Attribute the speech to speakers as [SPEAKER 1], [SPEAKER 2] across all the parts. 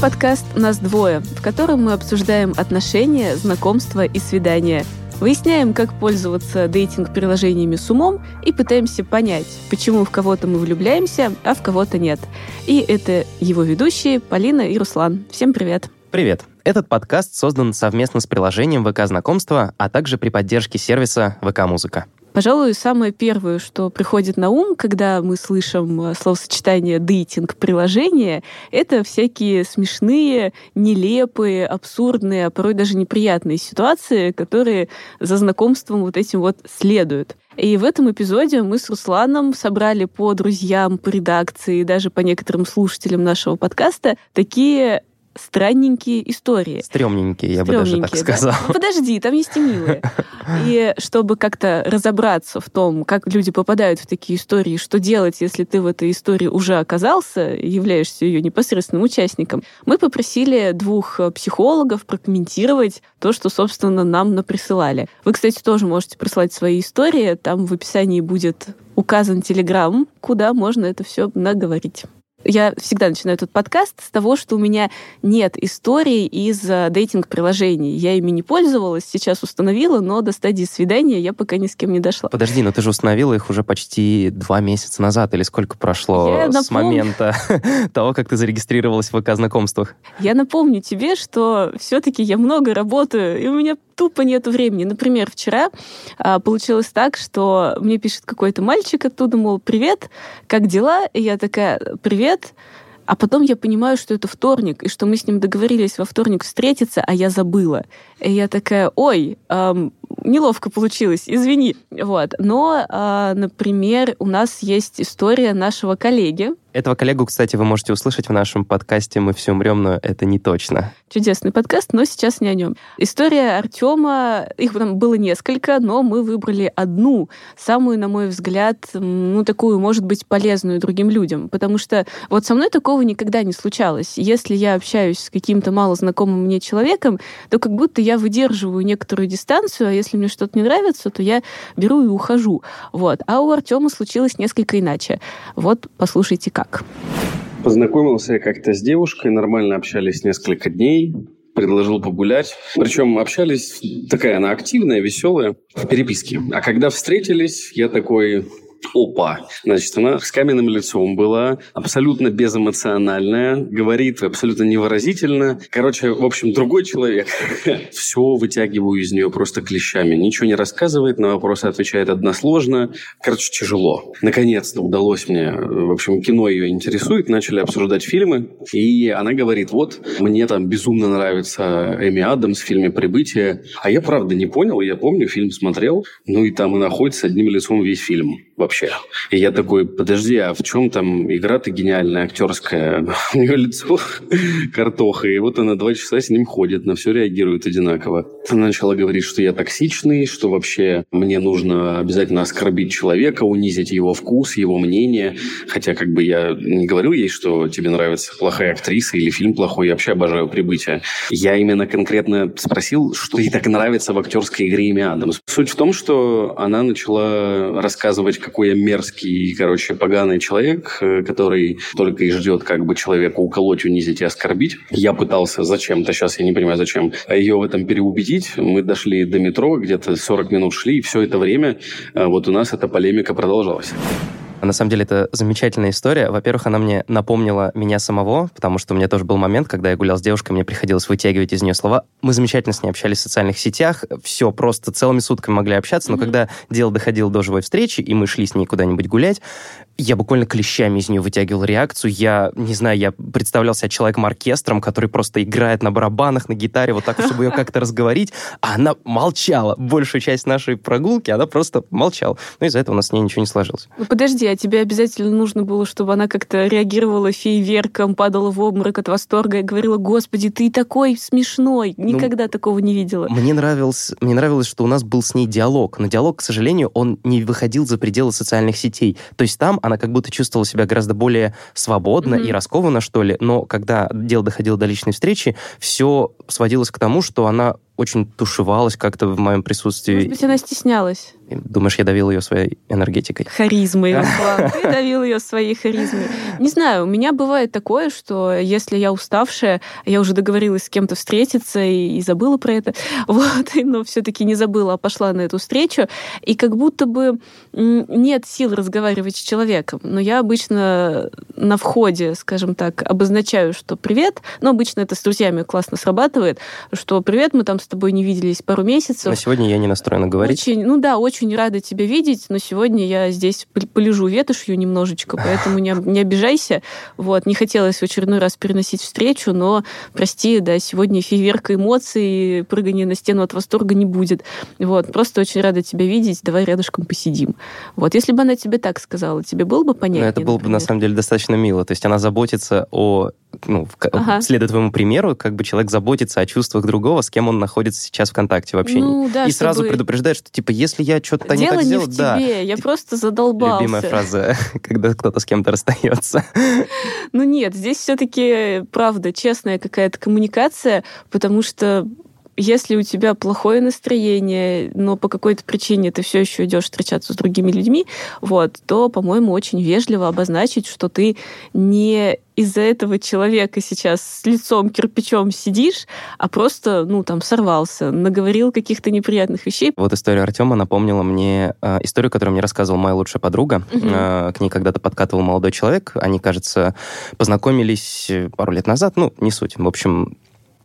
[SPEAKER 1] подкаст «Нас двое», в котором мы обсуждаем отношения, знакомства и свидания. Выясняем, как пользоваться дейтинг-приложениями с умом и пытаемся понять, почему в кого-то мы влюбляемся, а в кого-то нет. И это его ведущие Полина и Руслан. Всем привет!
[SPEAKER 2] Привет! Этот подкаст создан совместно с приложением ВК Знакомства, а также при поддержке сервиса ВК Музыка.
[SPEAKER 1] Пожалуй, самое первое, что приходит на ум, когда мы слышим э, словосочетание «дейтинг приложение», это всякие смешные, нелепые, абсурдные, а порой даже неприятные ситуации, которые за знакомством вот этим вот следуют. И в этом эпизоде мы с Русланом собрали по друзьям, по редакции даже по некоторым слушателям нашего подкаста такие странненькие истории.
[SPEAKER 2] Стремненькие, я бы даже так. Да?
[SPEAKER 1] Ну, подожди, там есть и милые. И чтобы как-то разобраться в том, как люди попадают в такие истории, что делать, если ты в этой истории уже оказался, являешься ее непосредственным участником, мы попросили двух психологов прокомментировать то, что, собственно, нам наприсылали. Вы, кстати, тоже можете прислать свои истории. Там в описании будет указан Телеграм, куда можно это все наговорить. Я всегда начинаю этот подкаст с того, что у меня нет истории из э, дейтинг-приложений. Я ими не пользовалась, сейчас установила, но до стадии свидания я пока ни с кем не дошла.
[SPEAKER 2] Подожди, но ты же установила их уже почти два месяца назад, или сколько прошло я с напом... момента того, как ты зарегистрировалась в ВК знакомствах?
[SPEAKER 1] Я напомню тебе, что все-таки я много работаю, и у меня тупо нету времени. Например, вчера а, получилось так, что мне пишет какой-то мальчик оттуда, мол, привет, как дела? И я такая, привет. А потом я понимаю, что это вторник, и что мы с ним договорились во вторник встретиться, а я забыла. И я такая, ой, эм, неловко получилось, извини. Вот. Но, э, например, у нас есть история нашего коллеги,
[SPEAKER 2] этого коллегу, кстати, вы можете услышать в нашем подкасте «Мы все умрем», но это не точно.
[SPEAKER 1] Чудесный подкаст, но сейчас не о нем. История Артема, их там было несколько, но мы выбрали одну, самую, на мой взгляд, ну, такую, может быть, полезную другим людям. Потому что вот со мной такого никогда не случалось. Если я общаюсь с каким-то мало знакомым мне человеком, то как будто я выдерживаю некоторую дистанцию, а если мне что-то не нравится, то я беру и ухожу. Вот. А у Артема случилось несколько иначе. Вот, послушайте, как?
[SPEAKER 3] Познакомился я как-то с девушкой, нормально общались несколько дней, предложил погулять. Причем общались, такая она активная, веселая, в переписке. А когда встретились, я такой, опа. Значит, она с каменным лицом была, абсолютно безэмоциональная, говорит абсолютно невыразительно. Короче, в общем, другой человек. Все вытягиваю из нее просто клещами. Ничего не рассказывает, на вопросы отвечает односложно. Короче, тяжело. Наконец-то удалось мне, в общем, кино ее интересует, начали обсуждать фильмы, и она говорит, вот, мне там безумно нравится Эми Адамс в фильме «Прибытие», а я правда не понял, я помню, фильм смотрел, ну и там и находится одним лицом весь фильм. И я такой, подожди, а в чем там игра-то гениальная, актерская? У нее лицо картоха, и вот она два часа с ним ходит, на все реагирует одинаково. Она начала говорить, что я токсичный, что вообще мне нужно обязательно оскорбить человека, унизить его вкус, его мнение. Хотя как бы я не говорю ей, что тебе нравится плохая актриса или фильм плохой, я вообще обожаю «Прибытие». Я именно конкретно спросил, что ей так нравится в актерской игре имя Адамс. Суть в том, что она начала рассказывать, какой я мерзкий, короче, поганый человек, э, который только и ждет, как бы человека уколоть, унизить и оскорбить. Я пытался зачем-то, сейчас я не понимаю зачем, ее в этом переубедить. Мы дошли до метро, где-то 40 минут шли, и все это время э, вот у нас эта полемика продолжалась.
[SPEAKER 2] На самом деле, это замечательная история. Во-первых, она мне напомнила меня самого, потому что у меня тоже был момент, когда я гулял с девушкой, мне приходилось вытягивать из нее слова. Мы замечательно с ней общались в социальных сетях, все, просто целыми сутками могли общаться, но mm-hmm. когда дело доходило до живой встречи, и мы шли с ней куда-нибудь гулять, я буквально клещами из нее вытягивал реакцию. Я, не знаю, я представлял себя человеком-оркестром, который просто играет на барабанах, на гитаре, вот так, чтобы ее как-то разговорить, а она молчала. Большую часть нашей прогулки она просто молчала. Ну, из-за этого у нас с ней ничего не сложилось.
[SPEAKER 1] Ну, подожди, а тебе обязательно нужно было, чтобы она как-то реагировала фейверком, падала в обморок от восторга и говорила, господи, ты такой смешной, ну, никогда ну, такого не видела.
[SPEAKER 2] Мне нравилось, мне нравилось, что у нас был с ней диалог, но диалог, к сожалению, он не выходил за пределы социальных сетей. То есть там она как будто чувствовала себя гораздо более свободно mm-hmm. и раскованно, что ли, но когда дело доходило до личной встречи, все сводилось к тому, что она очень тушевалась как-то в моем присутствии.
[SPEAKER 1] Может быть, она стеснялась.
[SPEAKER 2] Думаешь, я давил ее своей энергетикой?
[SPEAKER 1] Харизмой, Руслан. Ты давил ее своей харизмой. Не знаю, у меня бывает такое, что если я уставшая, я уже договорилась с кем-то встретиться и, и забыла про это, вот, но все-таки не забыла, а пошла на эту встречу, и как будто бы нет сил разговаривать с человеком. Но я обычно на входе, скажем так, обозначаю, что привет, но обычно это с друзьями классно срабатывает, что привет, мы там с тобой не виделись пару месяцев.
[SPEAKER 2] На сегодня я не настроена говорить.
[SPEAKER 1] Очень, ну да, очень рада тебя видеть, но сегодня я здесь полежу ветошью немножечко, поэтому не, не обижайся. Вот, не хотелось в очередной раз переносить встречу, но, прости, да, сегодня фейверка эмоций, прыгания на стену от восторга не будет. Вот, просто очень рада тебя видеть, давай рядышком посидим. Вот, если бы она тебе так сказала, тебе было бы понятно?
[SPEAKER 2] Это было бы, на самом деле, достаточно мило. То есть она заботится о ну, ага. следуя твоему примеру, как бы человек заботится о чувствах другого, с кем он находится сейчас в контакте вообще. Ну, да, и сразу предупреждает, что, типа, если я что-то не так сделал,
[SPEAKER 1] не в да. тебе, я просто задолбался.
[SPEAKER 2] Любимая фраза, когда кто-то с кем-то расстается.
[SPEAKER 1] Ну нет, здесь все-таки, правда, честная какая-то коммуникация, потому что если у тебя плохое настроение, но по какой-то причине ты все еще идешь встречаться с другими людьми, вот, то, по-моему, очень вежливо обозначить, что ты не из-за этого человека сейчас с лицом кирпичом сидишь, а просто, ну, там, сорвался, наговорил каких-то неприятных вещей.
[SPEAKER 2] Вот история Артема напомнила мне э, историю, которую мне рассказывала моя лучшая подруга. Угу. Э, к ней когда-то подкатывал молодой человек. Они, кажется, познакомились пару лет назад. Ну, не суть. В общем,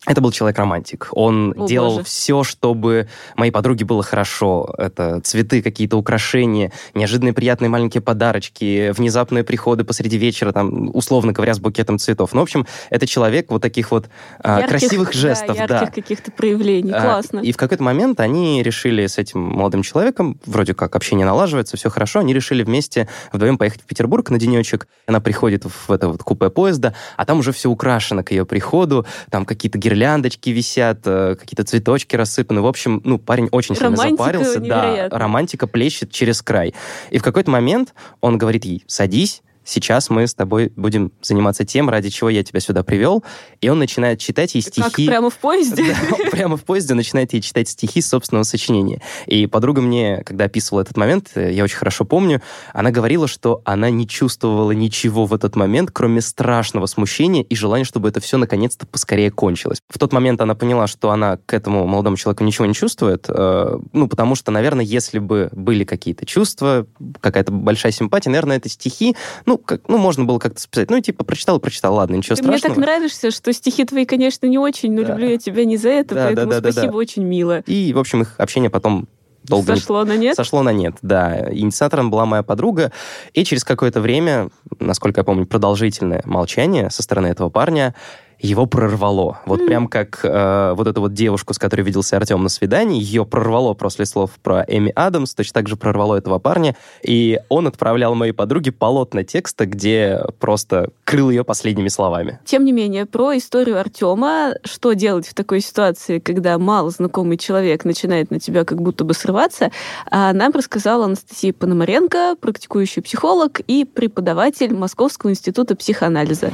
[SPEAKER 2] это был человек-романтик. Он О, делал боже. все, чтобы моей подруге было хорошо. Это цветы, какие-то украшения, неожиданные приятные маленькие подарочки, внезапные приходы посреди вечера, там, условно говоря, с букетом цветов. Ну, в общем, это человек вот таких вот а, ярких, красивых жестов.
[SPEAKER 1] Да, ярких да. каких-то проявлений. А, Классно.
[SPEAKER 2] И в какой-то момент они решили с этим молодым человеком, вроде как общение налаживается, все хорошо, они решили вместе вдвоем поехать в Петербург на денечек. Она приходит в это вот купе поезда, а там уже все украшено к ее приходу, там какие-то гирлянды гирляндочки висят, э, какие-то цветочки рассыпаны. В общем, ну, парень очень сильно запарился. Да, романтика плещет через край. И в какой-то момент он говорит ей, садись, сейчас мы с тобой будем заниматься тем, ради чего я тебя сюда привел. И он начинает читать ей стихи. Как,
[SPEAKER 1] прямо в поезде?
[SPEAKER 2] Да, прямо в поезде начинает ей читать стихи собственного сочинения. И подруга мне, когда описывала этот момент, э, я очень хорошо помню, она говорила, что она не чувствовала ничего в этот момент, кроме страшного смущения и желания, чтобы это все наконец-то поскорее кончилось. В тот момент она поняла, что она к этому молодому человеку ничего не чувствует, э, ну, потому что, наверное, если бы были какие-то чувства, какая-то большая симпатия, наверное, это стихи, ну, ну, как, ну, можно было как-то списать. Ну, типа, прочитал, прочитал, ладно, ничего
[SPEAKER 1] Ты
[SPEAKER 2] страшного.
[SPEAKER 1] Мне так нравишься, что стихи твои, конечно, не очень, но да. люблю я тебя не за это, да, поэтому да, да, спасибо, да, да. очень мило.
[SPEAKER 2] И, в общем, их общение потом долго...
[SPEAKER 1] Сошло не... на нет?
[SPEAKER 2] Сошло на нет, да. Инициатором была моя подруга, и через какое-то время, насколько я помню, продолжительное молчание со стороны этого парня, его прорвало. Вот mm. прям как э, вот эту вот девушку, с которой виделся Артем на свидании, ее прорвало после слов про Эми Адамс, точно так же прорвало этого парня, и он отправлял моей подруге полотна текста, где просто крыл ее последними словами.
[SPEAKER 1] Тем не менее, про историю Артема, что делать в такой ситуации, когда мало знакомый человек начинает на тебя как будто бы срываться, а, нам рассказала Анастасия Пономаренко, практикующий психолог и преподаватель Московского института психоанализа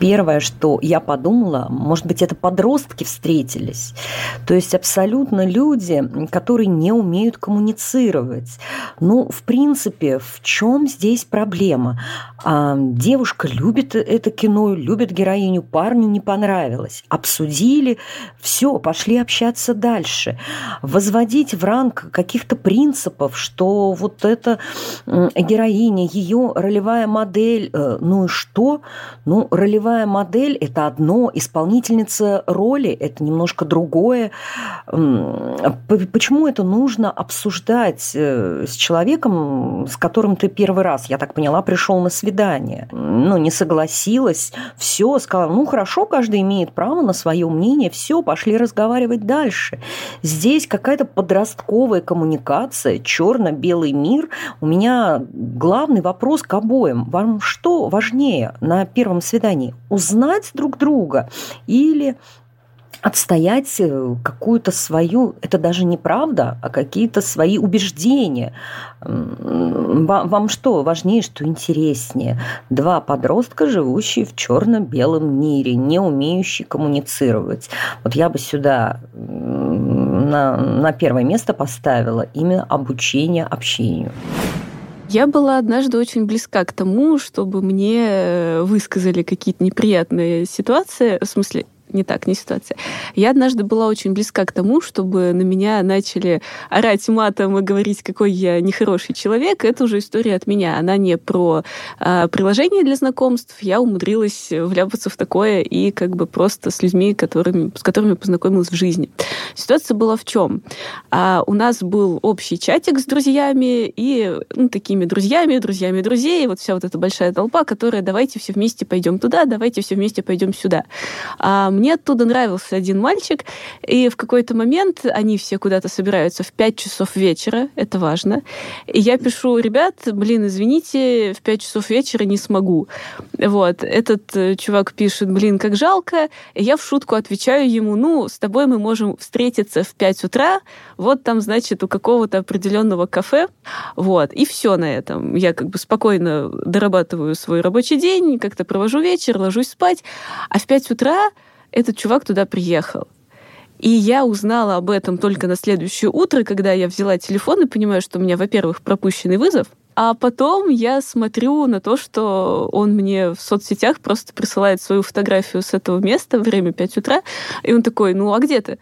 [SPEAKER 4] первое, что я подумала, может быть, это подростки встретились. То есть абсолютно люди, которые не умеют коммуницировать. Ну, в принципе, в чем здесь проблема? А, девушка любит это кино, любит героиню, парню не понравилось. Обсудили, все, пошли общаться дальше. Возводить в ранг каких-то принципов, что вот эта героиня, ее ролевая модель, э, ну и что? Ну, ролевая ролевая модель – это одно, исполнительница роли – это немножко другое. Почему это нужно обсуждать э, с человеком, с которым ты первый раз, я так поняла, пришел на свидание? Ну, не согласилась, все, сказала, ну, хорошо, каждый имеет право на свое мнение, все, пошли разговаривать дальше. Здесь какая-то подростковая коммуникация, черно-белый мир. У меня главный вопрос к обоим. Вам что важнее на первом свидании? Узнать друг друга или отстоять э, какую-то свою, это даже не правда, а какие-то свои убеждения. Вам, что важнее, что интереснее? Два подростка, живущие в черно-белом мире, не умеющие коммуницировать. Вот я бы сюда на, на первое место поставила именно обучение общению.
[SPEAKER 1] Я была однажды очень близка к тому, чтобы мне э, высказали какие-то неприятные ситуации, в смысле, не так, не ситуация. Я однажды была очень близка к тому, чтобы на меня начали орать матом и говорить, какой я нехороший человек. Это уже история от меня. Она не про а, приложение для знакомств. Я умудрилась вляпаться в такое и как бы просто с людьми, которыми, с которыми познакомилась в жизни. Ситуация была в чем? А, у нас был общий чатик с друзьями и ну, такими друзьями, друзьями друзей, вот вся вот эта большая толпа, которая давайте все вместе пойдем туда, давайте все вместе пойдем сюда. А, мне оттуда нравился один мальчик, и в какой-то момент они все куда-то собираются в 5 часов вечера, это важно. И я пишу, ребят, блин, извините, в 5 часов вечера не смогу. Вот. Этот э, чувак пишет, блин, как жалко. И я в шутку отвечаю ему, ну, с тобой мы можем встретиться в 5 утра, вот там, значит, у какого-то определенного кафе. Вот. И все на этом. Я как бы спокойно дорабатываю свой рабочий день, как-то провожу вечер, ложусь спать. А в 5 утра этот чувак туда приехал. И я узнала об этом только на следующее утро, когда я взяла телефон и понимаю, что у меня, во-первых, пропущенный вызов, а потом я смотрю на то, что он мне в соцсетях просто присылает свою фотографию с этого места, время 5 утра, и он такой, ну а где ты?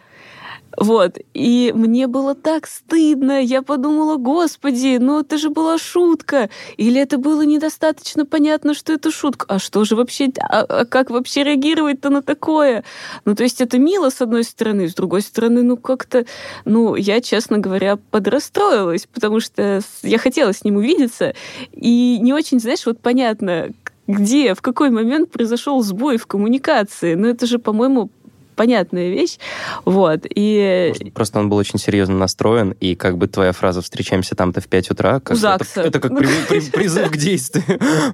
[SPEAKER 1] Вот. И мне было так стыдно. Я подумала, господи, ну это же была шутка. Или это было недостаточно понятно, что это шутка. А что же вообще, а, а как вообще реагировать-то на такое? Ну, то есть это мило, с одной стороны, с другой стороны, ну как-то, ну, я, честно говоря, подрастроилась, потому что я хотела с ним увидеться, и не очень, знаешь, вот понятно, где, в какой момент произошел сбой в коммуникации. Ну, это же, по-моему, понятная вещь. Вот. И...
[SPEAKER 2] Может, просто он был очень серьезно настроен, и как бы твоя фраза «встречаемся там-то в 5 утра», как
[SPEAKER 1] это,
[SPEAKER 2] это как призыв к действию.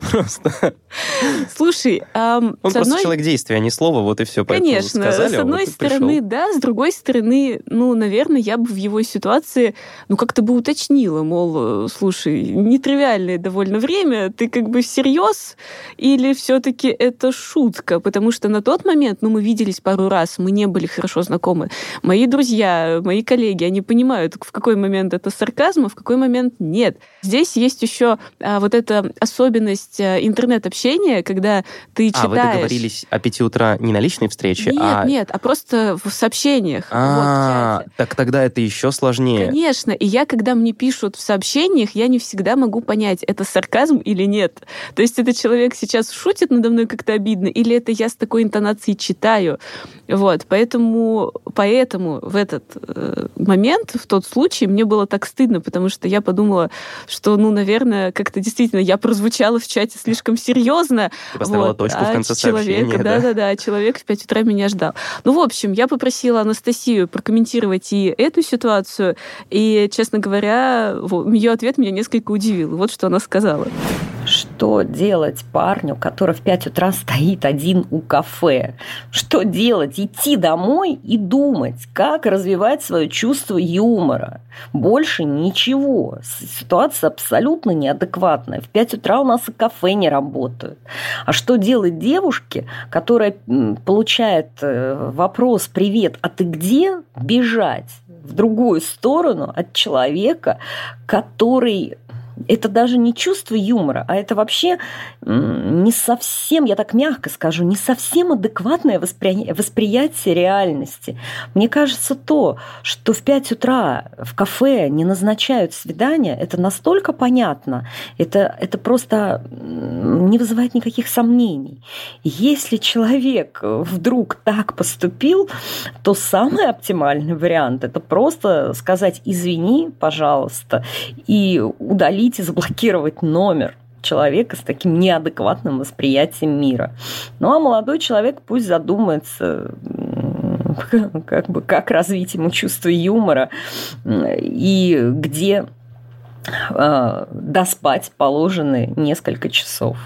[SPEAKER 2] Просто.
[SPEAKER 1] Слушай,
[SPEAKER 2] Он просто человек действия, а не слова, вот и все.
[SPEAKER 1] Конечно, с одной стороны, да, с другой стороны, ну, наверное, я бы в его ситуации, ну, как-то бы уточнила, мол, слушай, нетривиальное довольно время, ты как бы всерьез или все-таки это шутка? Потому что на тот момент, ну, мы виделись пару раз, мы не были хорошо знакомы. Мои друзья, мои коллеги, они понимают, в какой момент это сарказм, а в какой момент нет. Здесь есть еще а, вот эта особенность а, интернет-общения, когда ты читаешь... А, вы
[SPEAKER 2] договорились о пяти утра не на личной встрече,
[SPEAKER 1] нет,
[SPEAKER 2] а...
[SPEAKER 1] Нет, а просто в сообщениях.
[SPEAKER 2] А, вот, так тогда это еще сложнее.
[SPEAKER 1] Конечно, и я, когда мне пишут в сообщениях, я не всегда могу понять, это сарказм или нет. То есть этот человек сейчас шутит надо мной как-то обидно, или это я с такой интонацией читаю. Вот, поэтому, поэтому в этот э, момент, в тот случай, мне было так стыдно, потому что я подумала, что, ну, наверное, как-то действительно я прозвучала в чате слишком серьезно.
[SPEAKER 2] Ты поставила вот, точку а в конце человека, сообщения,
[SPEAKER 1] да? Да-да-да, человек в 5 утра меня ждал. Ну, в общем, я попросила Анастасию прокомментировать и эту ситуацию, и, честно говоря, ее ответ меня несколько удивил. Вот что она сказала.
[SPEAKER 4] Что делать парню, который в 5 утра стоит один у кафе? Что делать? Идти домой и думать, как развивать свое чувство юмора. Больше ничего. Ситуация абсолютно неадекватная. В 5 утра у нас и кафе не работают. А что делать девушке, которая получает э, вопрос «Привет, а ты где?» Бежать в другую сторону от человека, который это даже не чувство юмора, а это вообще не совсем, я так мягко скажу, не совсем адекватное воспри... восприятие реальности. Мне кажется, то, что в 5 утра в кафе не назначают свидания, это настолько понятно, это, это просто не вызывает никаких сомнений. Если человек вдруг так поступил, то самый оптимальный вариант – это просто сказать «извини, пожалуйста», и удалить удалить и заблокировать номер человека с таким неадекватным восприятием мира. Ну а молодой человек пусть задумается, как бы, как развить ему чувство юмора и где э, доспать положенные несколько часов.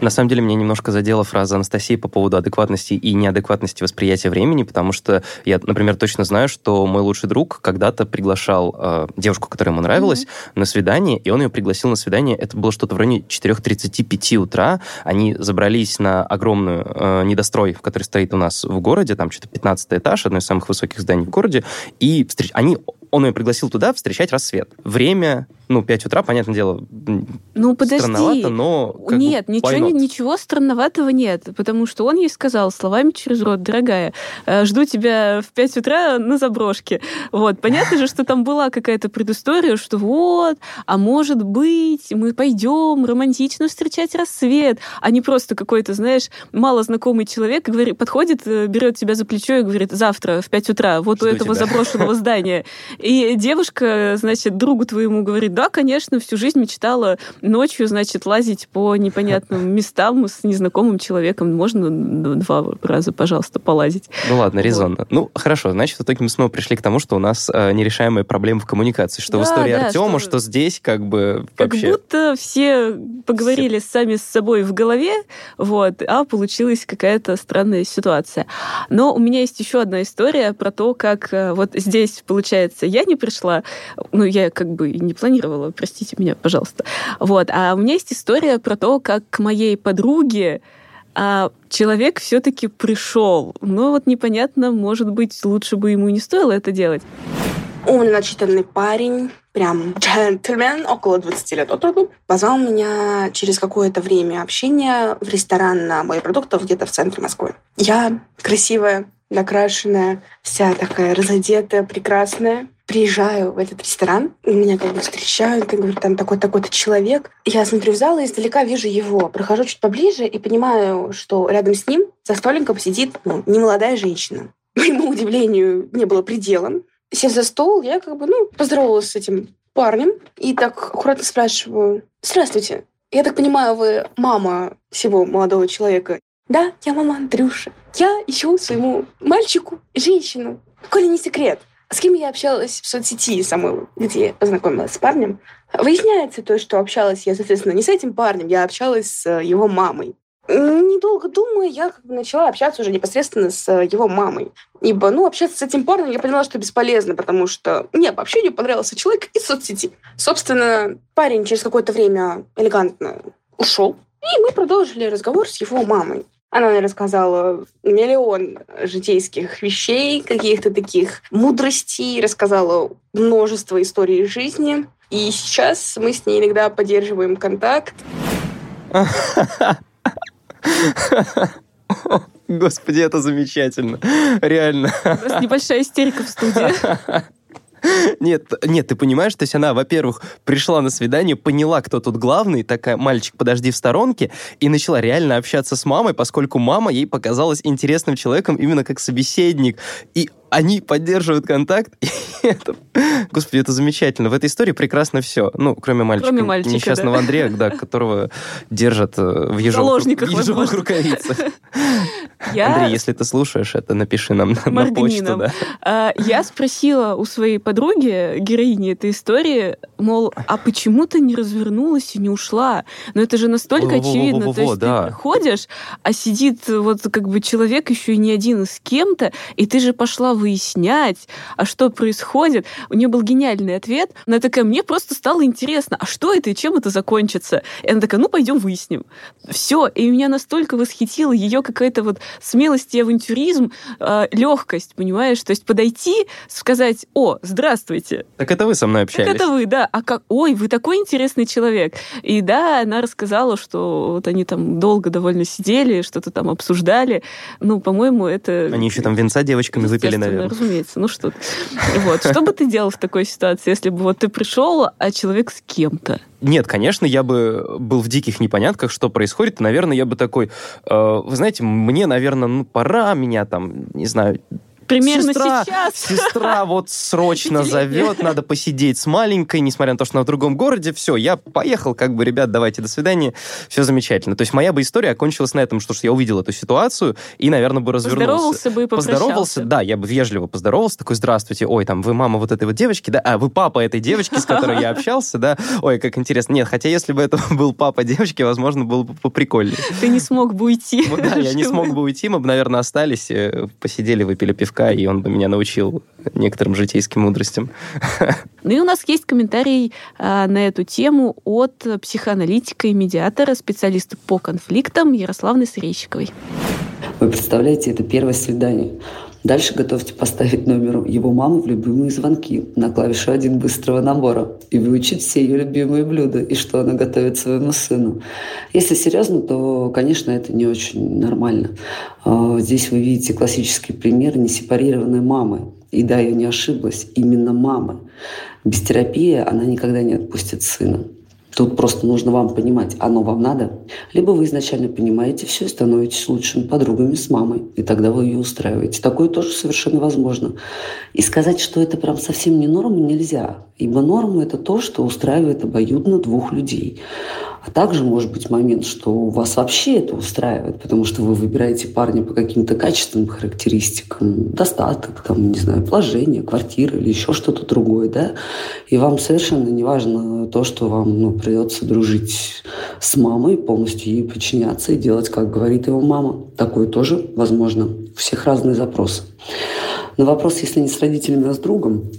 [SPEAKER 2] На самом деле, меня немножко задела фраза Анастасии по поводу адекватности и неадекватности восприятия времени, потому что я, например, точно знаю, что мой лучший друг когда-то приглашал э, девушку, которая ему нравилась, mm-hmm. на свидание, и он ее пригласил на свидание. Это было что-то в районе 4.35 утра. Они забрались на огромную э, недострой, в который стоит у нас в городе, там что-то 15 этаж, одно из самых высоких зданий в городе, и встреч... они он ее пригласил туда встречать рассвет. Время, ну, 5 утра, понятное дело,
[SPEAKER 1] ну, подожди.
[SPEAKER 2] странновато, но...
[SPEAKER 1] Нет, бы, ничего, ничего странноватого нет, потому что он ей сказал словами через рот, дорогая, э, жду тебя в 5 утра на заброшке. Вот, понятно же, что там была какая-то предыстория, что вот, а может быть, мы пойдем романтично встречать рассвет, а не просто какой-то, знаешь, мало знакомый человек говорит, подходит, э, берет тебя за плечо и говорит, завтра в 5 утра, вот Жду у этого тебя. заброшенного здания и девушка, значит, другу твоему говорит, да, конечно, всю жизнь мечтала ночью, значит, лазить по непонятным местам с незнакомым человеком. Можно два раза, пожалуйста, полазить.
[SPEAKER 2] Ну ладно, резонно. Вот. Ну, хорошо, значит, в итоге мы снова пришли к тому, что у нас э, нерешаемые проблемы в коммуникации. Что да, в истории да, Артема, что... что здесь как бы
[SPEAKER 1] Как
[SPEAKER 2] вообще...
[SPEAKER 1] будто все поговорили все. сами с собой в голове, вот, а получилась какая-то странная ситуация. Но у меня есть еще одна история про то, как э, вот здесь, получается, я не пришла, ну, я как бы не планировала, простите меня, пожалуйста. Вот. А у меня есть история про то, как к моей подруге а человек все-таки пришел. Но вот непонятно, может быть, лучше бы ему не стоило это делать.
[SPEAKER 5] Умный, начитанный парень, прям джентльмен, около 20 лет от роду, позвал меня через какое-то время общения в ресторан на продуктов где-то в центре Москвы. Я красивая, накрашенная, вся такая разодетая, прекрасная. Приезжаю в этот ресторан, меня как бы встречают, как говорят, там такой-такой-то человек. Я смотрю в зал и издалека вижу его. Прохожу чуть поближе и понимаю, что рядом с ним за столиком сидит ну, немолодая женщина. Моему удивлению не было пределом. Сев за стол, я как бы, ну, поздоровалась с этим парнем и так аккуратно спрашиваю, «Здравствуйте, я так понимаю, вы мама всего молодого человека?» Да, я мама Андрюши. Я ищу своему мальчику женщину. Коли не секрет. С кем я общалась в соцсети самой, где познакомилась с парнем. Выясняется то, что общалась я, соответственно, не с этим парнем, я общалась с его мамой. Недолго думая, я как бы начала общаться уже непосредственно с его мамой. Ибо, ну, общаться с этим парнем я поняла, что бесполезно, потому что мне по общению понравился человек из соцсети. Собственно, парень через какое-то время элегантно ушел, и мы продолжили разговор с его мамой. Она мне рассказала миллион житейских вещей, каких-то таких мудростей, рассказала множество историй жизни. И сейчас мы с ней иногда поддерживаем контакт.
[SPEAKER 2] Господи, это замечательно. Реально.
[SPEAKER 1] У нас небольшая истерика в студии.
[SPEAKER 2] Нет, нет, ты понимаешь, то есть она, во-первых, пришла на свидание, поняла, кто тут главный, такая, мальчик, подожди в сторонке, и начала реально общаться с мамой, поскольку мама ей показалась интересным человеком именно как собеседник. И они поддерживают контакт. Это, господи, это замечательно. В этой истории прекрасно все. Ну, кроме мальчика. Кроме мальчика, Несчастного да. Андрея, да, которого держат э, в ежовых, ежовых рукавицах. Я... Андрей, если ты слушаешь это, напиши нам на, на почту. Да.
[SPEAKER 1] А, я спросила у своей подруги, героини этой истории, мол, а почему ты не развернулась и не ушла? Но это же настолько очевидно. То есть ты приходишь, а сидит вот как бы человек еще и не один с кем-то, и ты же пошла выяснять, а что происходит. У нее был гениальный ответ. Она такая, мне просто стало интересно, а что это и чем это закончится? И она такая, ну, пойдем выясним. Все. И меня настолько восхитила ее какая-то вот смелость и авантюризм, э, легкость, понимаешь? То есть подойти, сказать, о, здравствуйте.
[SPEAKER 2] Так это вы со мной общались.
[SPEAKER 1] Так это вы, да. А как, ой, вы такой интересный человек. И да, она рассказала, что вот они там долго довольно сидели, что-то там обсуждали. Ну, по-моему, это...
[SPEAKER 2] Они еще там венца девочками выпили, наверное
[SPEAKER 1] наверное. разумеется. Ну что Вот. Что бы ты делал в такой ситуации, если бы вот ты пришел, а человек с кем-то?
[SPEAKER 2] Нет, конечно, я бы был в диких непонятках, что происходит. наверное, я бы такой, э, вы знаете, мне, наверное, ну, пора меня там, не знаю,
[SPEAKER 1] Примерно
[SPEAKER 2] сестра,
[SPEAKER 1] сейчас.
[SPEAKER 2] Сестра вот срочно зовет, надо посидеть с маленькой, несмотря на то, что она в другом городе. Все, я поехал, как бы, ребят, давайте, до свидания. Все замечательно. То есть моя бы история окончилась на этом, что я увидел эту ситуацию и, наверное, бы развернулся.
[SPEAKER 1] Поздоровался бы и попрощался.
[SPEAKER 2] Поздоровался, да, я бы вежливо поздоровался, такой, здравствуйте, ой, там, вы мама вот этой вот девочки, да, а вы папа этой девочки, с которой я общался, да, ой, как интересно. Нет, хотя если бы это был папа девочки, возможно, было бы поприкольнее.
[SPEAKER 1] Ты не смог бы уйти.
[SPEAKER 2] Ну да, я не смог бы уйти, мы бы, наверное, остались, э, посидели, выпили пивка, и он бы меня научил некоторым житейским мудростям.
[SPEAKER 1] Ну и у нас есть комментарий а, на эту тему от психоаналитика и медиатора, специалиста по конфликтам Ярославны Срещиковой.
[SPEAKER 6] Вы представляете, это первое свидание. Дальше готовьте поставить номер его мамы в любимые звонки на клавишу один быстрого набора и выучить все ее любимые блюда и что она готовит своему сыну. Если серьезно, то, конечно, это не очень нормально. А, здесь вы видите классический пример несепарированной мамы. И да, я не ошиблась, именно мамы. Без терапии она никогда не отпустит сына. Тут просто нужно вам понимать, оно вам надо. Либо вы изначально понимаете все и становитесь лучшими подругами с мамой, и тогда вы ее устраиваете. Такое тоже совершенно возможно. И сказать, что это прям совсем не норма, нельзя. Ибо норма – это то, что устраивает обоюдно двух людей. А также может быть момент, что вас вообще это устраивает, потому что вы выбираете парня по каким-то качественным характеристикам, достаток, там, не знаю, положение, квартира или еще что-то другое, да, и вам совершенно не важно то, что вам ну, придется дружить с мамой, полностью ей подчиняться и делать, как говорит его мама. Такое тоже возможно. У всех разные запросы. На вопрос, если не с родителями, а с другом,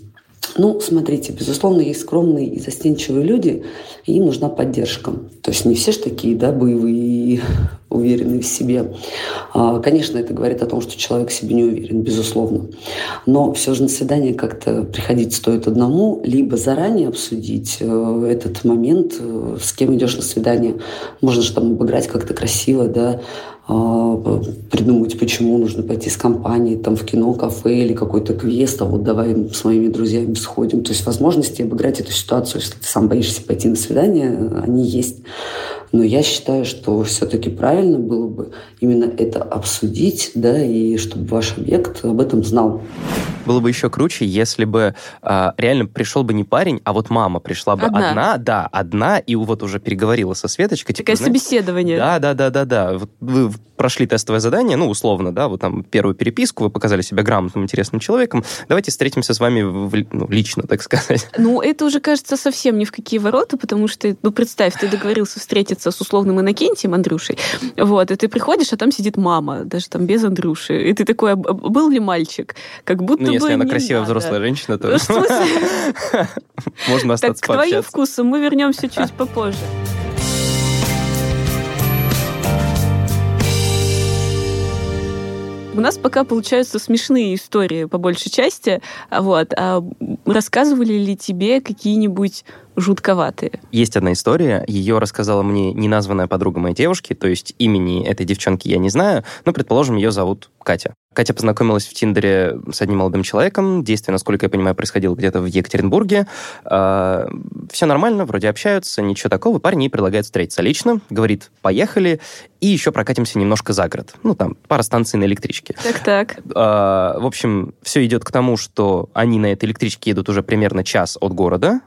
[SPEAKER 6] ну, смотрите, безусловно, есть скромные и застенчивые люди, и им нужна поддержка. То есть не все же такие, да, боевые и уверенные в себе. А, конечно, это говорит о том, что человек в себе не уверен, безусловно. Но все же на свидание как-то приходить стоит одному, либо заранее обсудить э, этот момент, э, с кем идешь на свидание. Можно же там обыграть как-то красиво, да, а, придумать, почему нужно пойти с компанией там, в кино, кафе или какой-то квест, а вот давай с моими друзьями сходим. То есть возможности обыграть эту ситуацию, если ты сам боишься пойти на свидание, они есть. Но я считаю, что все-таки правильно было бы именно это обсудить, да, и чтобы ваш объект об этом знал.
[SPEAKER 2] Было бы еще круче, если бы э, реально пришел бы не парень, а вот мама пришла бы одна,
[SPEAKER 1] одна
[SPEAKER 2] да, одна, и вот уже переговорила со Светочкой.
[SPEAKER 1] Такое
[SPEAKER 2] типа, знаете,
[SPEAKER 1] собеседование.
[SPEAKER 2] Да, да, да, да, да. Вот вы прошли тестовое задание, ну, условно, да, вот там первую переписку, вы показали себя грамотным, интересным человеком. Давайте встретимся с вами в, ну, лично, так сказать.
[SPEAKER 1] Ну, это уже, кажется, совсем ни в какие ворота, потому что, ну, представь, ты договорился встретиться с условным Иннокентием, Андрюшей, вот, и ты приходишь, а там сидит мама, даже там без Андрюши, и ты такой, а был ли мальчик? Как будто
[SPEAKER 2] Ну, если
[SPEAKER 1] бы
[SPEAKER 2] она красивая
[SPEAKER 1] надо.
[SPEAKER 2] взрослая женщина, то
[SPEAKER 1] Ну,
[SPEAKER 2] можно
[SPEAKER 1] Так,
[SPEAKER 2] остаться
[SPEAKER 1] к твоим вкусам мы вернемся чуть попозже. У нас пока получаются смешные истории по большей части. Вот. А рассказывали ли тебе какие-нибудь жутковатые?
[SPEAKER 2] Есть одна история, ее рассказала мне неназванная подруга моей девушки, то есть имени этой девчонки я не знаю, но, предположим, ее зовут Катя. Катя познакомилась в Тиндере с одним молодым человеком. Действие, насколько я понимаю, происходило где-то в Екатеринбурге. А, Все нормально, вроде общаются, ничего такого. Парень ей предлагает встретиться лично, говорит, поехали, и еще прокатимся немножко за город. Ну, там, пара станций на электричке.
[SPEAKER 1] Так-так.
[SPEAKER 2] А, В общем, все идет к тому, что они на этой электричке едут уже примерно час от города.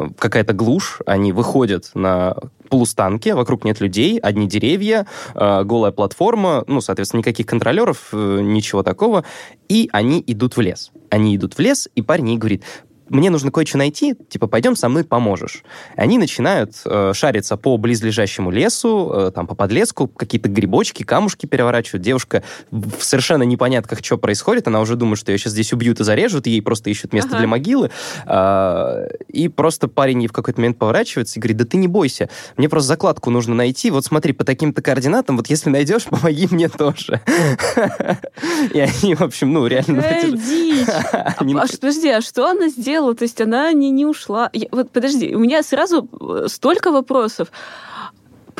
[SPEAKER 2] А, Какая-то глушь. Они выходят на полустанке, вокруг нет людей, одни деревья, а, голая платформа, ну, соответственно, никаких контролеров, э, ничего такого. И они идут в лес. Они идут в лес, и парень ей говорит, мне нужно кое-что найти, типа, пойдем со мной поможешь. И они начинают э, шариться по близлежащему лесу, э, там, по подлеску, какие-то грибочки, камушки переворачивают. Девушка в совершенно непонятках, что происходит, она уже думает, что ее сейчас здесь убьют и зарежут, и ей просто ищут место
[SPEAKER 1] Ага.
[SPEAKER 2] для могилы. А, и просто парень ей в какой-то момент поворачивается и говорит, да ты не бойся, мне просто закладку нужно найти, вот смотри, по таким-то координатам, вот если найдешь, помоги мне тоже. И они, в общем, ну, реально... Они
[SPEAKER 1] А, ш- подожди, а что она сделала? То есть она не, не ушла? Я- вот подожди, у меня сразу э, столько вопросов.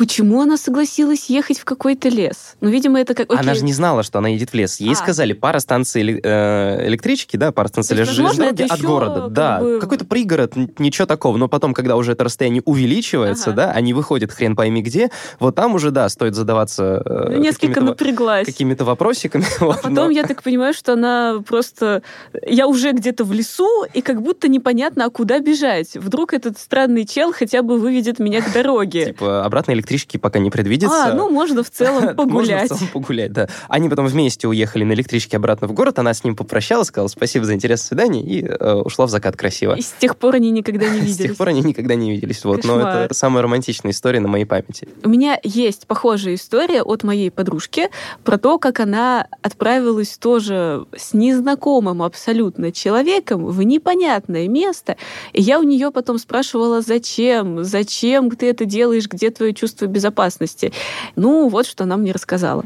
[SPEAKER 1] Почему она согласилась ехать в какой-то лес? Ну, видимо, это как...
[SPEAKER 2] Окей. Она же не знала, что она едет в лес. Ей а. сказали, пара станций э, электрички, да, пара станций железной от города. Как да, бы... какой-то пригород, ничего такого. Но потом, когда уже это расстояние увеличивается, ага. да, они выходят хрен пойми где, вот там уже, да, стоит задаваться
[SPEAKER 1] э, ну, несколько какими-то, напряглась.
[SPEAKER 2] какими-то вопросиками.
[SPEAKER 1] А потом но... я так понимаю, что она просто... Я уже где-то в лесу, и как будто непонятно, а куда бежать. Вдруг этот странный чел хотя бы выведет меня к дороге.
[SPEAKER 2] Типа обратной электрички пока не предвидится.
[SPEAKER 1] А, ну можно в целом погулять.
[SPEAKER 2] Можно в целом погулять, да. Они потом вместе уехали на электричке обратно в город, она с ним попрощалась, сказала спасибо за интерес свидание и э, ушла в закат красиво.
[SPEAKER 1] И с тех пор они никогда не виделись.
[SPEAKER 2] С тех пор они никогда не виделись. Вот. Но это самая романтичная история на моей памяти.
[SPEAKER 1] У меня есть похожая история от моей подружки про то, как она отправилась тоже с незнакомым абсолютно человеком в непонятное место. И я у нее потом спрашивала, зачем, зачем ты это делаешь, где твое чувство безопасности. Ну, вот что она мне рассказала.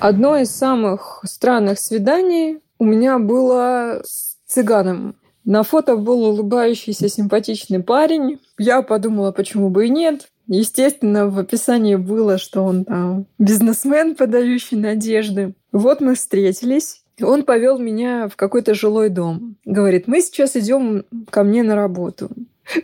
[SPEAKER 7] Одно из самых странных свиданий у меня было с цыганом. На фото был улыбающийся симпатичный парень. Я подумала, почему бы и нет. Естественно, в описании было, что он там бизнесмен, подающий надежды. Вот мы встретились. Он повел меня в какой-то жилой дом. Говорит, мы сейчас идем ко мне на работу.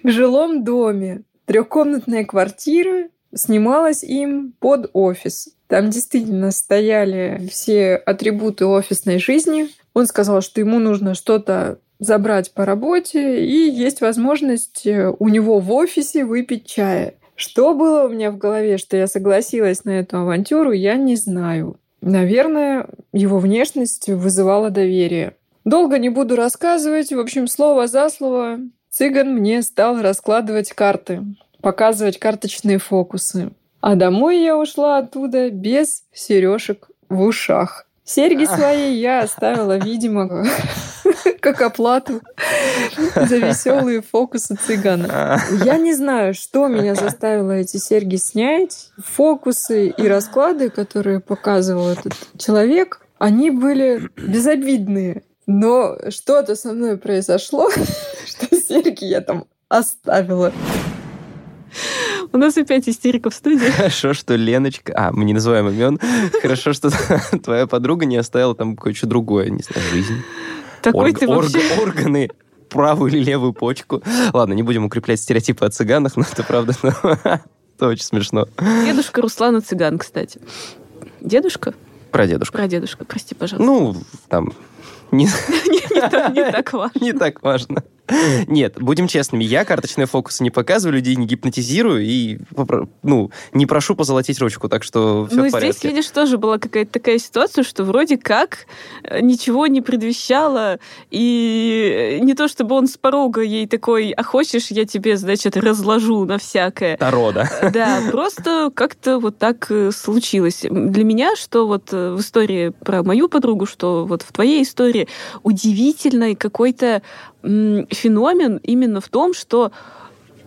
[SPEAKER 7] В жилом доме трехкомнатная квартира снималась им под офис. Там действительно стояли все атрибуты офисной жизни. Он сказал, что ему нужно что-то забрать по работе, и есть возможность э, у него в офисе выпить чая. Что было у меня в голове, что я согласилась на эту авантюру, я не знаю. Наверное, его внешность вызывала доверие. Долго не буду рассказывать. В общем, слово за слово цыган мне стал раскладывать карты, показывать карточные фокусы. А домой я ушла оттуда без сережек в ушах. Серьги свои я оставила, видимо, как оплату за веселые фокусы цыгана. Я не знаю, что меня заставило эти серьги снять. Фокусы и расклады, которые показывал этот человек, они были безобидные. Но что-то со мной произошло, что серьги я там оставила.
[SPEAKER 1] У нас опять истерика в студии.
[SPEAKER 2] Хорошо, что Леночка... А, мы не называем имен. Хорошо, что твоя подруга не оставила там кое-что другое, не знаю, жизнь.
[SPEAKER 1] Такой ты вообще...
[SPEAKER 2] Органы правую или левую почку. Ладно, не будем укреплять стереотипы о цыганах, но это правда, это очень смешно.
[SPEAKER 1] Дедушка Руслана цыган, кстати. Дедушка?
[SPEAKER 2] Про дедушку.
[SPEAKER 1] Про дедушку, прости, пожалуйста.
[SPEAKER 2] Ну, там... Не,
[SPEAKER 1] так важно.
[SPEAKER 2] Не так важно. Нет, будем честными, я карточные фокусы не показываю, людей не гипнотизирую и, ну, не прошу позолотить ручку, так что все ну, в
[SPEAKER 1] порядке. здесь, видишь, тоже была какая-то такая ситуация, что вроде как э, ничего не предвещало, и не то чтобы он с порога ей такой, а хочешь, я тебе, значит, разложу на всякое.
[SPEAKER 2] Таро, да?
[SPEAKER 1] Да, просто как-то вот так э, случилось. Для меня, что вот э, в истории про мою подругу, что вот в твоей истории удивительный какой-то феномен именно в том, что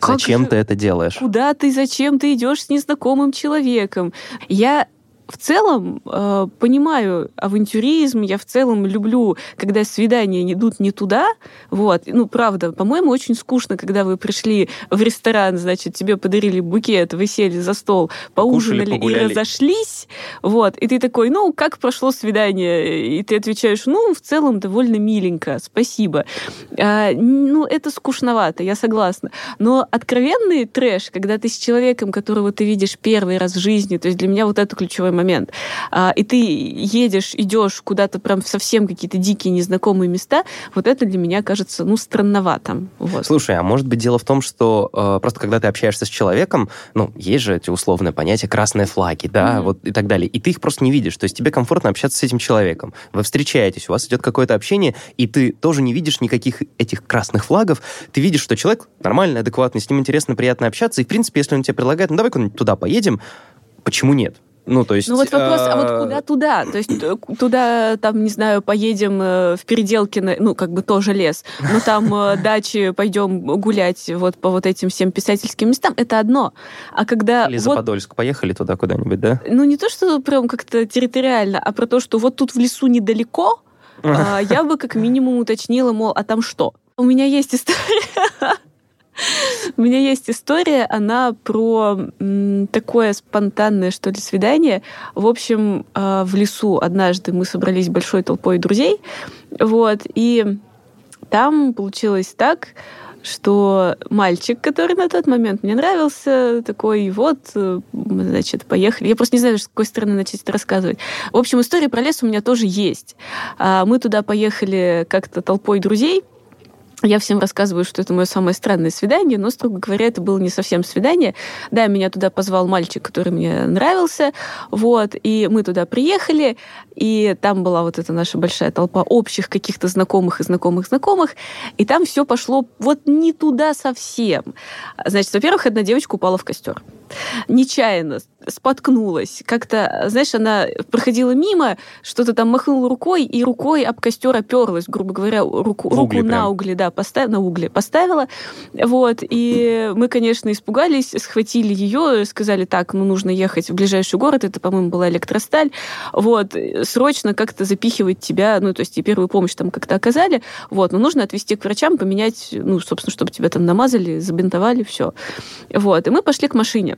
[SPEAKER 2] Зачем же, ты это делаешь?
[SPEAKER 1] Куда ты, зачем ты идешь с незнакомым человеком? Я в целом э, понимаю авантюризм, я в целом люблю, когда свидания идут не туда, вот, ну, правда, по-моему, очень скучно, когда вы пришли в ресторан, значит, тебе подарили букет, вы сели за стол, поужинали Покушали, и разошлись, вот, и ты такой, ну, как прошло свидание? И ты отвечаешь, ну, в целом довольно миленько, спасибо. А, ну, это скучновато, я согласна. Но откровенный трэш, когда ты с человеком, которого ты видишь первый раз в жизни, то есть для меня вот это ключевой момент, момент. А, и ты едешь, идешь куда-то прям в совсем какие-то дикие незнакомые места, вот это для меня кажется, ну, странновато. Вот.
[SPEAKER 2] Слушай, а может быть дело в том, что э, просто когда ты общаешься с человеком, ну, есть же эти условные понятия красные флаги, да, mm-hmm. вот и так далее, и ты их просто не видишь, то есть тебе комфортно общаться с этим человеком. Вы встречаетесь, у вас идет какое-то общение, и ты тоже не видишь никаких этих красных флагов, ты видишь, что человек нормальный, адекватный, с ним интересно, приятно общаться, и, в принципе, если он тебе предлагает, ну, давай куда-нибудь туда поедем, почему нет? Ну, то есть...
[SPEAKER 1] Ну, вот вопрос, а вот куда туда? То есть э, туда, там, не знаю, поедем э, в Переделкино, ну, как бы тоже лес, но там э, дачи пойдем гулять вот по вот этим всем писательским местам, это одно. А когда...
[SPEAKER 2] Или за Подольск поехали туда куда-нибудь, да?
[SPEAKER 1] Ну, не то, что прям как-то территориально, а про то, что вот тут в лесу недалеко, а, я бы как минимум уточнила, мол, а там что? У меня есть история У меня есть история, она про такое спонтанное, что ли, свидание. В общем, а, в лесу однажды мы собрались большой толпой друзей, вот, и там получилось так, что мальчик, который на тот момент мне нравился, такой, вот, э, значит, поехали. Я просто не знаю, с какой стороны начать это рассказывать. В общем, история про лес у меня тоже есть. А, мы туда поехали как-то толпой друзей, я всем рассказываю, что это мое самое странное свидание, но, строго говоря, это было не совсем свидание. Да, меня туда позвал мальчик, который мне нравился, вот, и мы туда приехали, и там была вот эта наша большая толпа общих каких-то знакомых и знакомых-знакомых, и там все пошло вот не туда совсем. Значит, во-первых, одна девочка упала в костер нечаянно споткнулась. Как-то, знаешь, она проходила мимо, что-то там махнула рукой, и рукой об костер оперлась, грубо говоря, руку, руку на угли, да, постав, на угле поставила. Вот, и мы, конечно, испугались, схватили ее, сказали, так, ну, нужно ехать в ближайший город, это, по-моему, была электросталь, вот, срочно как-то запихивать тебя, ну, то есть и первую помощь там как-то оказали, вот, но нужно отвезти к врачам, поменять, ну, собственно, чтобы тебя там намазали, забинтовали, все. Вот, и мы пошли к машине.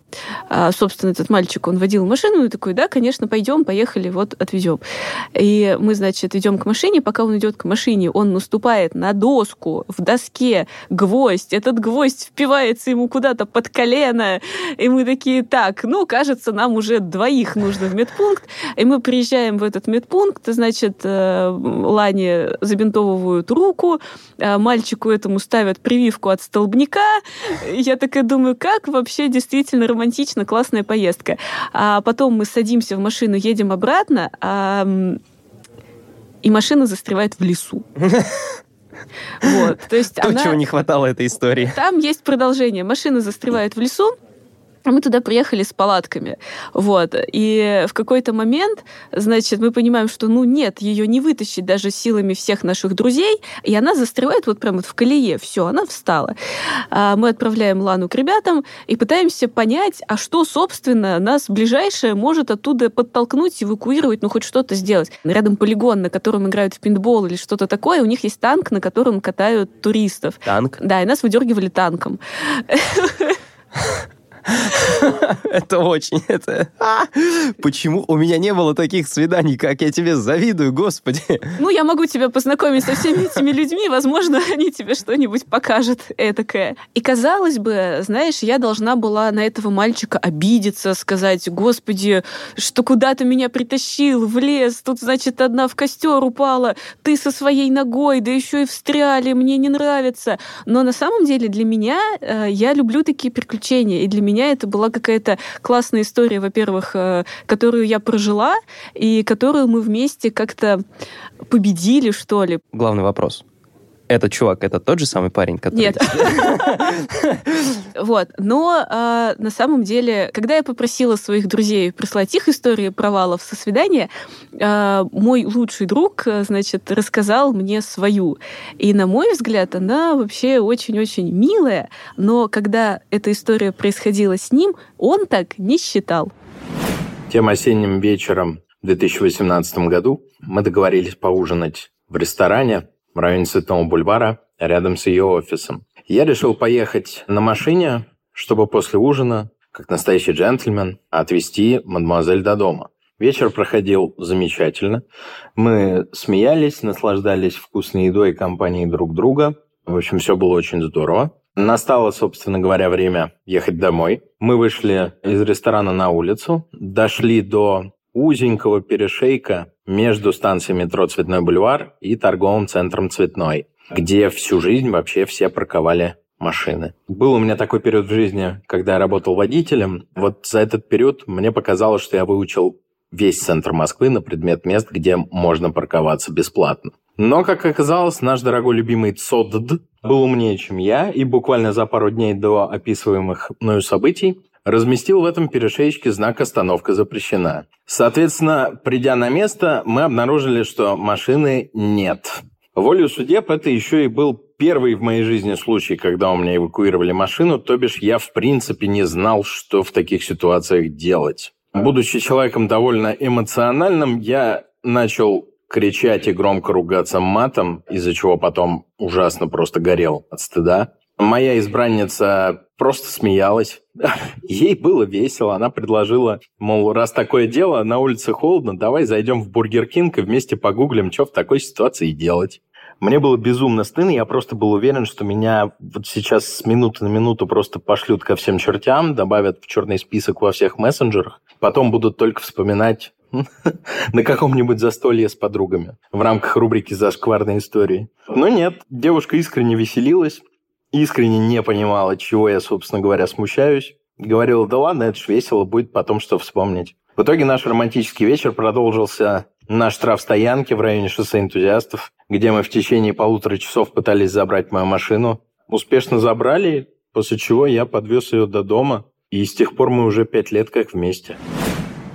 [SPEAKER 1] А, собственно, этот мальчик, он водил машину и такой, да, конечно, пойдем, поехали, вот отвезем. И мы, значит, идем к машине, пока он идет к машине, он наступает на доску в доске, гвоздь, этот гвоздь впивается ему куда-то под колено, и мы такие, так, ну, кажется, нам уже двоих нужно в медпункт, и мы приезжаем в этот медпункт, значит, э, Лане забинтовывают руку, а мальчику этому ставят прививку от столбняка, я такая думаю, как вообще действительно романтично, классная поездка. А потом мы садимся в машину, едем обратно, а, и машина застревает в лесу.
[SPEAKER 2] Вот, то есть То, она... чего не хватало этой истории.
[SPEAKER 1] Там есть продолжение. Машина застревает в лесу, мы туда приехали с палатками, вот, и в какой-то момент, значит, мы понимаем, что, ну, нет, ее не вытащить даже силами всех наших друзей, и она застревает вот прямо вот в колее, все, она встала. А мы отправляем Лану к ребятам и пытаемся понять, а что, собственно, нас ближайшее может оттуда подтолкнуть, эвакуировать, ну, хоть что-то сделать. Рядом полигон, на котором играют в пинтбол или что-то такое, у них есть танк, на котором катают туристов.
[SPEAKER 2] Танк?
[SPEAKER 1] Да, и нас выдергивали танком.
[SPEAKER 2] Это очень... Это... А, почему у меня не было таких свиданий, как я тебе завидую, господи?
[SPEAKER 1] Ну, я могу тебя познакомить со всеми этими людьми, возможно, они тебе что-нибудь покажут этакое. И казалось бы, знаешь, я должна была на этого мальчика обидеться, сказать, господи, что куда ты меня притащил в лес, тут, значит, одна в костер упала, ты со своей ногой, да еще и встряли, мне не нравится. Но на самом деле для меня, э, я люблю такие приключения, и для меня меня это была какая-то классная история, во-первых, э, которую я прожила, и которую мы вместе как-то победили, что ли.
[SPEAKER 2] Главный вопрос этот чувак, это тот же самый парень, который...
[SPEAKER 1] Нет. Вот. Но а, на самом деле, когда я попросила своих друзей прислать их истории провалов со свидания, а, мой лучший друг, значит, рассказал мне свою. И, на мой взгляд, она вообще очень-очень милая, но когда эта история происходила с ним, он так не считал.
[SPEAKER 8] Тем осенним вечером в 2018 году мы договорились поужинать в ресторане в районе Цветного бульвара, рядом с ее офисом. Я решил поехать на машине, чтобы после ужина, как настоящий джентльмен, отвезти мадемуазель до дома. Вечер проходил замечательно. Мы смеялись, наслаждались вкусной едой и компанией друг друга. В общем, все было очень здорово. Настало, собственно говоря, время ехать домой. Мы вышли из ресторана на улицу, дошли до узенького перешейка между станцией метро «Цветной бульвар» и торговым центром «Цветной», где всю жизнь вообще все парковали машины. Был у меня такой период в жизни, когда я работал водителем. Вот за этот период мне показалось, что я выучил весь центр Москвы на предмет мест, где можно парковаться бесплатно. Но, как оказалось, наш дорогой любимый ЦОДД был умнее, чем я, и буквально за пару дней до описываемых мною событий разместил в этом перешеечке знак «Остановка запрещена». Соответственно, придя на место, мы обнаружили, что машины нет. Волю судеб это еще и был первый в моей жизни случай, когда у меня эвакуировали машину, то бишь я в принципе не знал, что в таких ситуациях делать. Будучи человеком довольно эмоциональным, я начал кричать и громко ругаться матом, из-за чего потом ужасно просто горел от стыда. Моя избранница просто смеялась. Ей было весело. Она предложила, мол, раз такое дело, на улице холодно, давай зайдем в Бургер Кинг и вместе погуглим, что в такой ситуации делать. Мне было безумно стыдно, я просто был уверен, что меня вот сейчас с минуты на минуту просто пошлют ко всем чертям, добавят в черный список во всех мессенджерах, потом будут только вспоминать на каком-нибудь застолье с подругами в рамках рубрики «Зашкварные истории». Но нет, девушка искренне веселилась, искренне не понимала, чего я, собственно говоря, смущаюсь. Говорила, да ладно, это ж весело, будет потом что вспомнить. В итоге наш романтический вечер продолжился на штрафстоянке в районе шоссе энтузиастов, где мы в течение полутора часов пытались забрать мою машину. Успешно забрали, после чего я подвез ее до дома, и с тех пор мы уже пять лет как вместе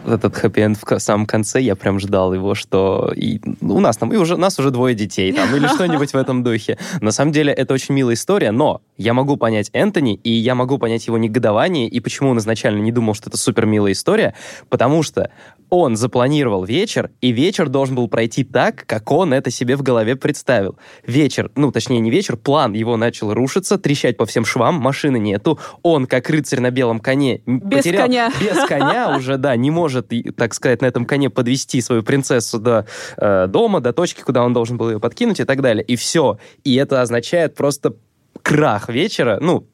[SPEAKER 2] этот хэппи-энд в самом конце, я прям ждал его, что и у нас там, и уже, нас уже двое детей там, или что-нибудь в этом духе. На самом деле, это очень милая история, но я могу понять Энтони, и я могу понять его негодование, и почему он изначально не думал, что это супер милая история, потому что он запланировал вечер, и вечер должен был пройти так, как он это себе в голове представил. Вечер, ну, точнее, не вечер, план его начал рушиться, трещать по всем швам, машины нету, он, как рыцарь на белом коне,
[SPEAKER 1] без
[SPEAKER 2] потерял,
[SPEAKER 1] коня.
[SPEAKER 2] без коня уже, да, не может, так сказать, на этом коне подвести свою принцессу до э, дома, до точки, куда он должен был ее подкинуть и так далее. И все. И это означает просто крах вечера, ну,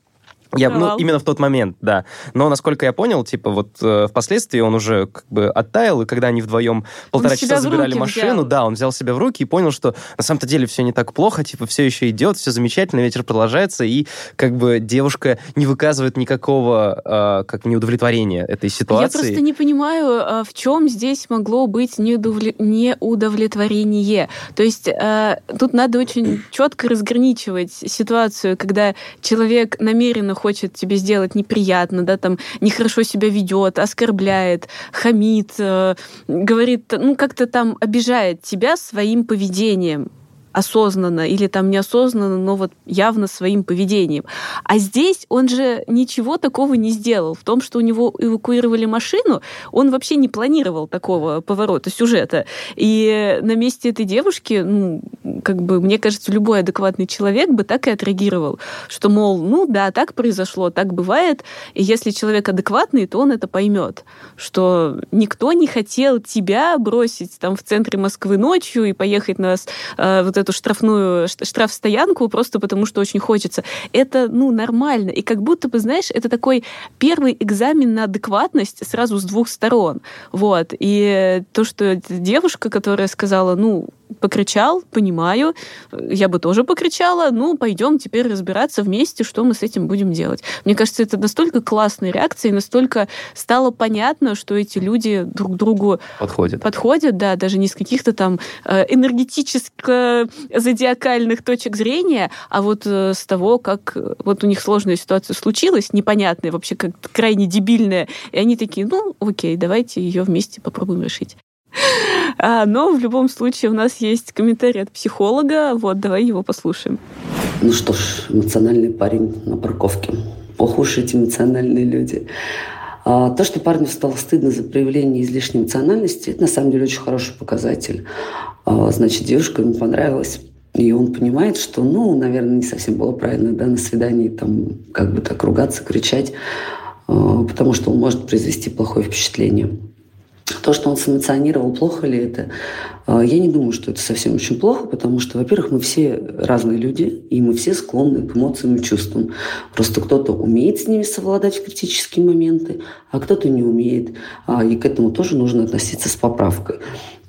[SPEAKER 2] я, ну, именно в тот момент, да. Но, насколько я понял, типа, вот э, впоследствии он уже как бы оттаял, и когда они вдвоем полтора часа забирали машину, взял. да, он взял себя в руки и понял, что на самом-то деле все не так плохо, типа, все еще идет, все замечательно, вечер продолжается, и как бы девушка не выказывает никакого э, как неудовлетворения этой ситуации.
[SPEAKER 1] Я просто не понимаю, а, в чем здесь могло быть неудовле... неудовлетворение. То есть э, тут надо очень четко разграничивать ситуацию, когда человек намеренно хочет тебе сделать неприятно, да, там нехорошо себя ведет, оскорбляет, хамит, э, говорит, ну, как-то там обижает тебя своим поведением осознанно или там неосознанно, но вот явно своим поведением. А здесь он же ничего такого не сделал. В том, что у него эвакуировали машину, он вообще не планировал такого поворота сюжета. И на месте этой девушки, ну, как бы, мне кажется, любой адекватный человек бы так и отреагировал, что, мол, ну да, так произошло, так бывает, и если человек адекватный, то он это поймет, что никто не хотел тебя бросить там в центре Москвы ночью и поехать на э, вот эту штрафную штрафстоянку просто потому, что очень хочется. Это, ну, нормально. И как будто бы, знаешь, это такой первый экзамен на адекватность сразу с двух сторон. Вот. И то, что девушка, которая сказала, ну, покричал, понимаю, я бы тоже покричала, ну, пойдем теперь разбираться вместе, что мы с этим будем делать. Мне кажется, это настолько классная реакция, и настолько стало понятно, что эти люди друг другу
[SPEAKER 2] подходят,
[SPEAKER 1] подходят да, даже не с каких-то там э, энергетическо-зодиакальных точек зрения, а вот э, с того, как э, вот у них сложная ситуация случилась, непонятная, вообще как крайне дебильная, и они такие, ну, окей, давайте ее вместе попробуем решить. А, но в любом случае у нас есть комментарий от психолога. Вот, давай его послушаем.
[SPEAKER 6] Ну что ж, эмоциональный парень на парковке. Ох уж эти эмоциональные люди. А, то, что парню стало стыдно за проявление излишней эмоциональности, это на самом деле очень хороший показатель. А, значит, девушка ему понравилась. И он понимает, что, ну, наверное, не совсем было правильно, да, на свидании там как бы так ругаться, кричать, а, потому что он может произвести плохое впечатление. То, что он санкционировал, плохо ли это? А, я не думаю, что это совсем очень плохо, потому что, во-первых, мы все разные люди, и мы все склонны к эмоциям и чувствам. Просто кто-то умеет с ними совладать в критические моменты, а кто-то не умеет. А, и к этому тоже нужно относиться с поправкой.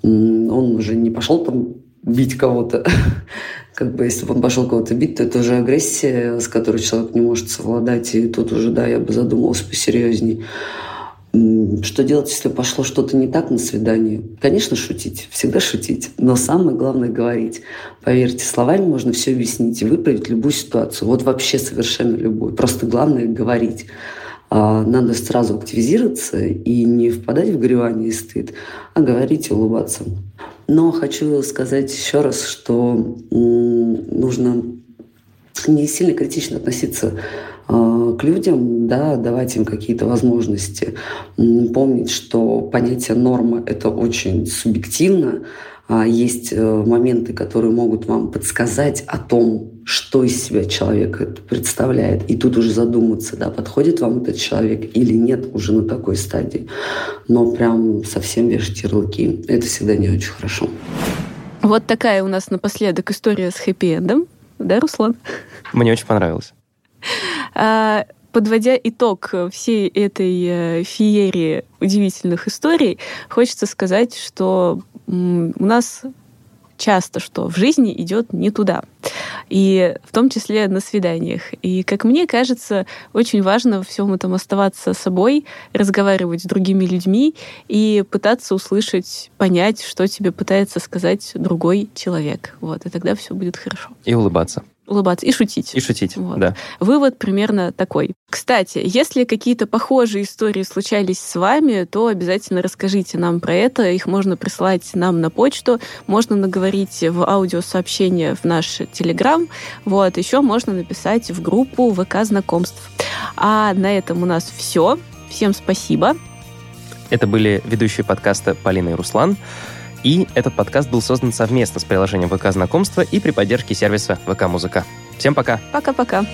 [SPEAKER 6] Он уже не пошел там бить кого-то. Как бы, если бы он пошел кого-то бить, то это уже агрессия, с которой человек не может совладать. И тут уже, да, я бы задумалась посерьезней. Что делать, если пошло что-то не так на свидании? Конечно, шутить, всегда шутить, но самое главное — говорить. Поверьте, словами можно все объяснить и выправить любую ситуацию. Вот вообще совершенно любую. Просто главное — говорить. А надо сразу активизироваться и не впадать в горевание и стыд, а говорить и улыбаться. Но хочу сказать еще раз, что нужно не сильно критично относиться к людям, да, давать им какие-то возможности. Помнить, что понятие норма – это очень субъективно, а, есть э, моменты, которые могут вам подсказать о том, что из себя человек представляет. И тут уже задуматься, да, подходит вам этот человек или нет уже на такой стадии. Но прям совсем вешать ярлыки, это всегда не очень хорошо.
[SPEAKER 1] Вот такая у нас напоследок история с хэппи-эндом. Да, Руслан?
[SPEAKER 2] Мне очень понравилось.
[SPEAKER 1] А, подводя итог всей этой э, феерии удивительных историй, хочется сказать, что у нас часто, что в жизни идет не туда. И в том числе на свиданиях. И, как мне кажется, очень важно во всем этом оставаться собой, разговаривать с другими людьми и пытаться услышать, понять, что тебе пытается сказать другой человек. Вот, и тогда все будет хорошо.
[SPEAKER 2] И улыбаться
[SPEAKER 1] улыбаться и шутить.
[SPEAKER 2] И шутить, вот. да.
[SPEAKER 1] Вывод примерно такой. Кстати, если какие-то похожие истории случались с вами, то обязательно расскажите нам про это. Их можно прислать нам на почту, можно наговорить в аудиосообщение в наш Телеграм. Вот, еще можно написать в группу ВК знакомств. А на этом у нас все. Всем спасибо.
[SPEAKER 2] Это были ведущие подкаста Полина и Руслан. И этот подкаст был создан совместно с приложением ВК Знакомства и при поддержке сервиса ВК Музыка. Всем пока.
[SPEAKER 1] Пока-пока.